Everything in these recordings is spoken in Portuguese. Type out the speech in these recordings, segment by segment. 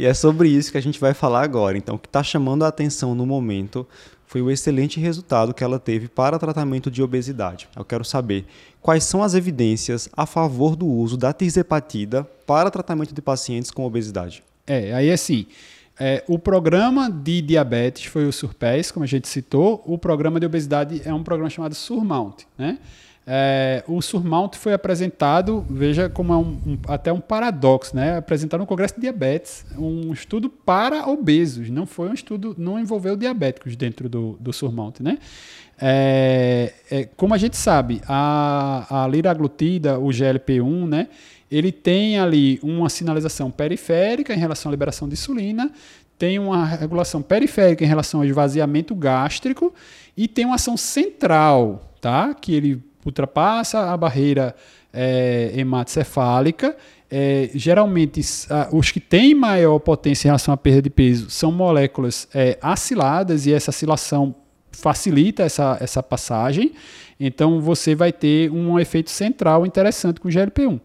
E é sobre isso que a gente vai falar agora. Então, o que está chamando a atenção no momento foi o excelente resultado que ela teve para tratamento de obesidade. Eu quero saber quais são as evidências a favor do uso da tirzepatida para tratamento de pacientes com obesidade. É, aí assim, é, o programa de diabetes foi o Surpass, como a gente citou. O programa de obesidade é um programa chamado Surmount, né? É, o Surmount foi apresentado, veja como é um, um, até um paradoxo, né? Apresentado no Congresso de Diabetes, um estudo para obesos, não foi um estudo, não envolveu diabéticos dentro do, do Surmount, né? É, é, como a gente sabe, a, a liraglutida, o GLP-1, né? Ele tem ali uma sinalização periférica em relação à liberação de insulina, tem uma regulação periférica em relação ao esvaziamento gástrico e tem uma ação central, tá? Que ele ultrapassa a barreira é, hematocefálica. É, geralmente, os que têm maior potência em relação à perda de peso são moléculas é, aciladas e essa acilação facilita essa, essa passagem. Então, você vai ter um efeito central interessante com o GLP-1.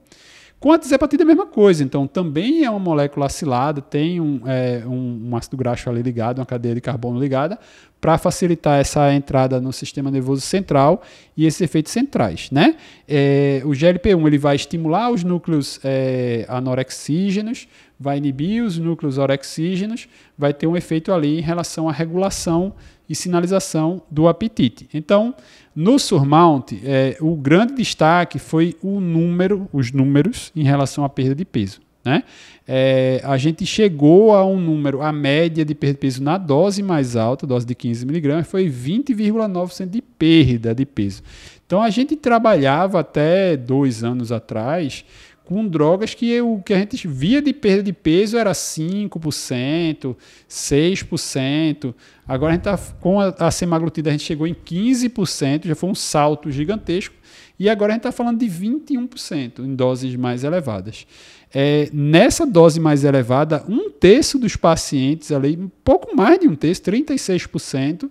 Com a desepatida é a mesma coisa, então também é uma molécula acilada, tem um, é, um, um ácido graxo ali ligado, uma cadeia de carbono ligada, para facilitar essa entrada no sistema nervoso central e esses efeitos centrais. Né? É, o GLP-1 ele vai estimular os núcleos é, anorexígenos, vai inibir os núcleos orexígenos, vai ter um efeito ali em relação à regulação e sinalização do apetite. Então, no Surmount, é, o grande destaque foi o número, os números em relação à perda de peso. Né? É, a gente chegou a um número, a média de perda de peso na dose mais alta, dose de 15 miligramas, foi 20,9% de perda de peso. Então a gente trabalhava até dois anos atrás com drogas que o que a gente via de perda de peso era 5%, 6%. Agora a gente tá, com a, a semaglutida a gente chegou em 15%, já foi um salto gigantesco. E agora a gente está falando de 21% em doses mais elevadas. É, nessa dose mais elevada, um terço dos pacientes, ali, um pouco mais de um terço, 36%,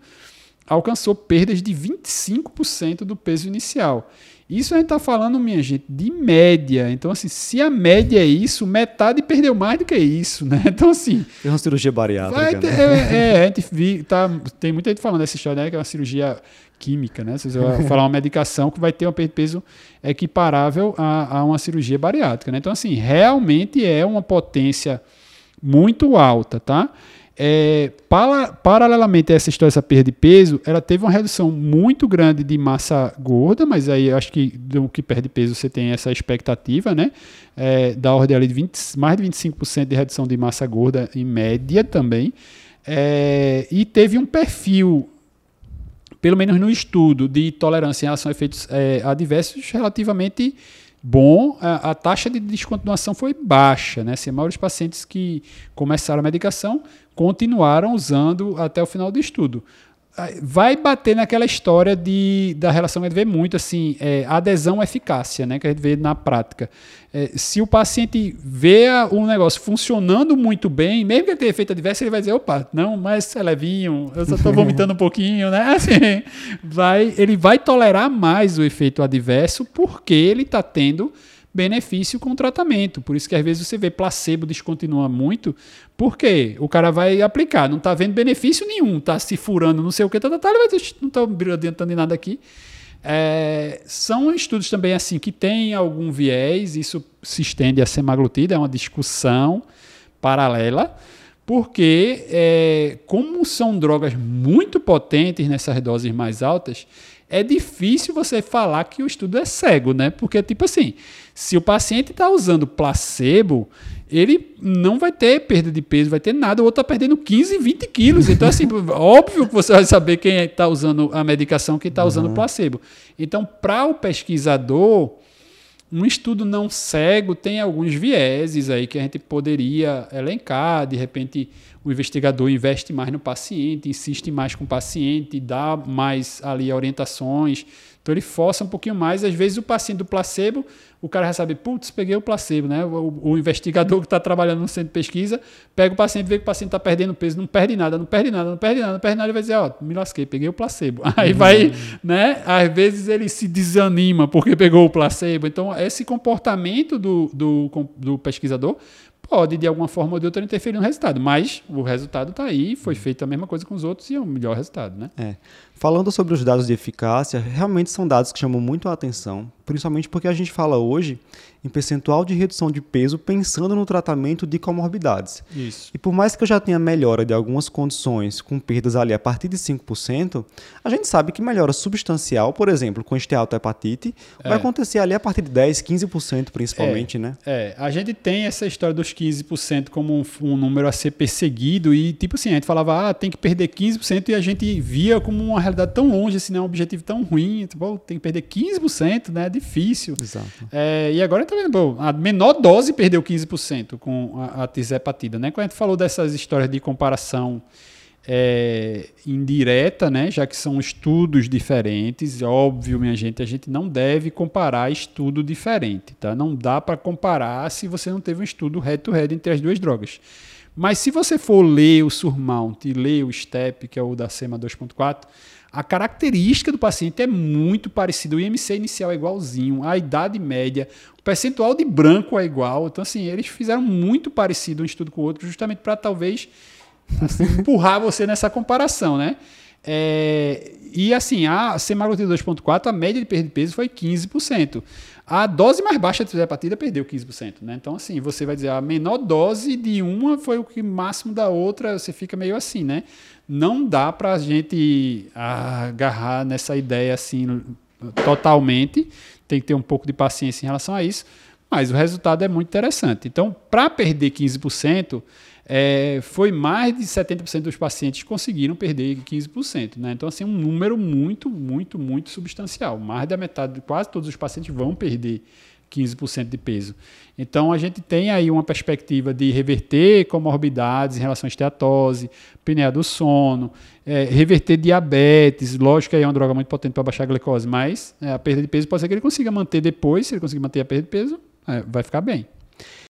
alcançou perdas de 25% do peso inicial. Isso a gente está falando, minha gente, de média. Então, assim, se a média é isso, metade perdeu mais do que isso, né? Então, assim. É uma cirurgia bariátrica. Ter, né? é, é, a gente vi, tá, tem muita gente falando dessa história, né? Que é uma cirurgia química, né? Você vai falar uma medicação que vai ter um peso equiparável a, a uma cirurgia bariátrica, né? Então, assim, realmente é uma potência muito alta, tá? É, para, paralelamente a essa história dessa perda de peso, ela teve uma redução muito grande de massa gorda, mas aí acho que do que perde peso você tem essa expectativa, né? É, da ordem ali de 20, mais de 25% de redução de massa gorda em média também. É, e teve um perfil, pelo menos no estudo, de tolerância em relação a efeitos é, adversos relativamente bom, a, a, taxa de descontinuação foi baixa, né? Assim, a maioria dos pacientes que começaram a medicação continuaram usando até o final do estudo. Vai bater naquela história de, da relação que a gente vê muito, assim, é, adesão-eficácia, né, que a gente vê na prática. É, se o paciente vê um negócio funcionando muito bem, mesmo que ele tenha efeito adverso, ele vai dizer, opa, não, mas é levinho, eu só estou vomitando um pouquinho, né? Assim, vai, ele vai tolerar mais o efeito adverso porque ele está tendo benefício com o tratamento. Por isso que às vezes você vê placebo descontinua muito, porque o cara vai aplicar, não está vendo benefício nenhum, está se furando, não sei o que, tá, tá, tá, não estou adiantando de nada aqui. É, são estudos também assim que têm algum viés, isso se estende a semaglutida, é uma discussão paralela, porque é, como são drogas muito potentes nessas doses mais altas, é difícil você falar que o estudo é cego, né? Porque, tipo assim, se o paciente está usando placebo, ele não vai ter perda de peso, vai ter nada, o outro está perdendo 15, 20 quilos. Então, assim, óbvio que você vai saber quem está usando a medicação, quem está usando o placebo. Então, para o pesquisador, um estudo não cego tem alguns vieses aí que a gente poderia elencar, de repente o investigador investe mais no paciente, insiste mais com o paciente, dá mais ali orientações. Então ele força um pouquinho mais. Às vezes o paciente do placebo, o cara já sabe, putz, peguei o placebo, né? O, o investigador que está trabalhando no centro de pesquisa, pega o paciente, vê que o paciente está perdendo peso, não perde nada, não perde nada, não perde nada, não perde nada, ele vai dizer, ó, oh, me lasquei, peguei o placebo. Aí vai, uhum. né? Às vezes ele se desanima porque pegou o placebo. Então, esse comportamento do, do, do pesquisador pode, de alguma forma ou de outra, interferir no resultado. Mas o resultado está aí, foi feita a mesma coisa com os outros e é o melhor resultado, né? É. Falando sobre os dados de eficácia, realmente são dados que chamam muito a atenção, principalmente porque a gente fala hoje em percentual de redução de peso pensando no tratamento de comorbidades. Isso. E por mais que eu já tenha melhora de algumas condições com perdas ali a partir de 5%, a gente sabe que melhora substancial, por exemplo, com esteatohepatite, é. vai acontecer ali a partir de 10, 15% principalmente, é, né? É, a gente tem essa história dos 15% como um, um, número a ser perseguido e tipo assim, a gente falava, ah, tem que perder 15% e a gente via como uma realidade tão longe, assim, né? um objetivo tão ruim, tipo, tem que perder 15%, né? É difícil. Exato. É, e agora vendo, bom, a menor dose perdeu 15% com a, a tirzepatida, né? Quando a gente falou dessas histórias de comparação é, indireta, né? Já que são estudos diferentes, óbvio, minha gente, a gente não deve comparar estudo diferente, tá? Não dá para comparar se você não teve um estudo head-to-head -head entre as duas drogas. Mas se você for ler o Surmount e ler o STEP, que é o da SEMA 2.4, a característica do paciente é muito parecida. O IMC inicial é igualzinho, a idade média, o percentual de branco é igual. Então, assim, eles fizeram muito parecido um estudo com o outro, justamente para talvez assim, empurrar você nessa comparação, né? É, e assim, a semaglutida 2.4, a média de perda de peso foi 15%. A dose mais baixa de hepatida perdeu 15%, né? Então, assim, você vai dizer, a menor dose de uma foi o que máximo da outra, você fica meio assim, né? Não dá para a gente agarrar nessa ideia assim totalmente, tem que ter um pouco de paciência em relação a isso, mas o resultado é muito interessante. Então, para perder 15%, é, foi mais de 70% dos pacientes conseguiram perder 15%. Né? Então, assim, um número muito, muito, muito substancial. Mais da metade, quase todos os pacientes vão perder 15% de peso. Então, a gente tem aí uma perspectiva de reverter comorbidades em relação à esteatose, apneia do sono, é, reverter diabetes. Lógico que aí é uma droga muito potente para baixar a glicose, mas é, a perda de peso pode ser que ele consiga manter depois, se ele conseguir manter a perda de peso, é, vai ficar bem.